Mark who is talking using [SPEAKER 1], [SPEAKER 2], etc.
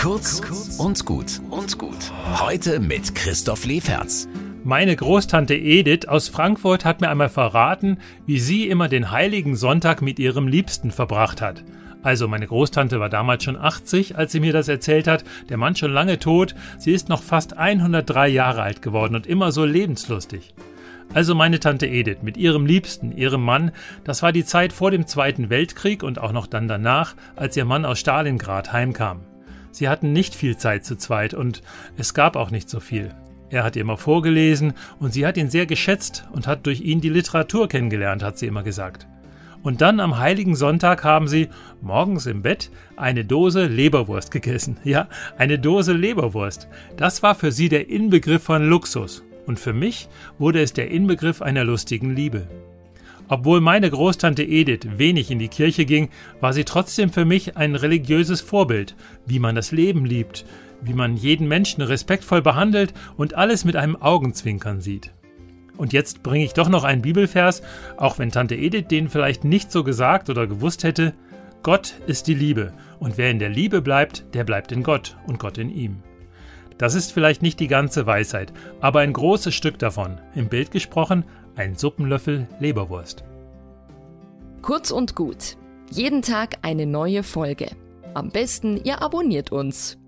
[SPEAKER 1] Kurz und gut und gut. Heute mit Christoph Leferz.
[SPEAKER 2] Meine Großtante Edith aus Frankfurt hat mir einmal verraten, wie sie immer den heiligen Sonntag mit ihrem Liebsten verbracht hat. Also meine Großtante war damals schon 80, als sie mir das erzählt hat, der Mann schon lange tot, sie ist noch fast 103 Jahre alt geworden und immer so lebenslustig. Also meine Tante Edith mit ihrem Liebsten, ihrem Mann, das war die Zeit vor dem Zweiten Weltkrieg und auch noch dann danach, als ihr Mann aus Stalingrad heimkam. Sie hatten nicht viel Zeit zu zweit und es gab auch nicht so viel. Er hat ihr immer vorgelesen und sie hat ihn sehr geschätzt und hat durch ihn die Literatur kennengelernt, hat sie immer gesagt. Und dann am heiligen Sonntag haben sie morgens im Bett eine Dose Leberwurst gegessen. Ja, eine Dose Leberwurst. Das war für sie der Inbegriff von Luxus und für mich wurde es der Inbegriff einer lustigen Liebe. Obwohl meine Großtante Edith wenig in die Kirche ging, war sie trotzdem für mich ein religiöses Vorbild, wie man das Leben liebt, wie man jeden Menschen respektvoll behandelt und alles mit einem Augenzwinkern sieht. Und jetzt bringe ich doch noch einen Bibelvers, auch wenn Tante Edith den vielleicht nicht so gesagt oder gewusst hätte. Gott ist die Liebe, und wer in der Liebe bleibt, der bleibt in Gott und Gott in ihm. Das ist vielleicht nicht die ganze Weisheit, aber ein großes Stück davon. Im Bild gesprochen, ein Suppenlöffel Leberwurst.
[SPEAKER 3] Kurz und gut. Jeden Tag eine neue Folge. Am besten, ihr abonniert uns.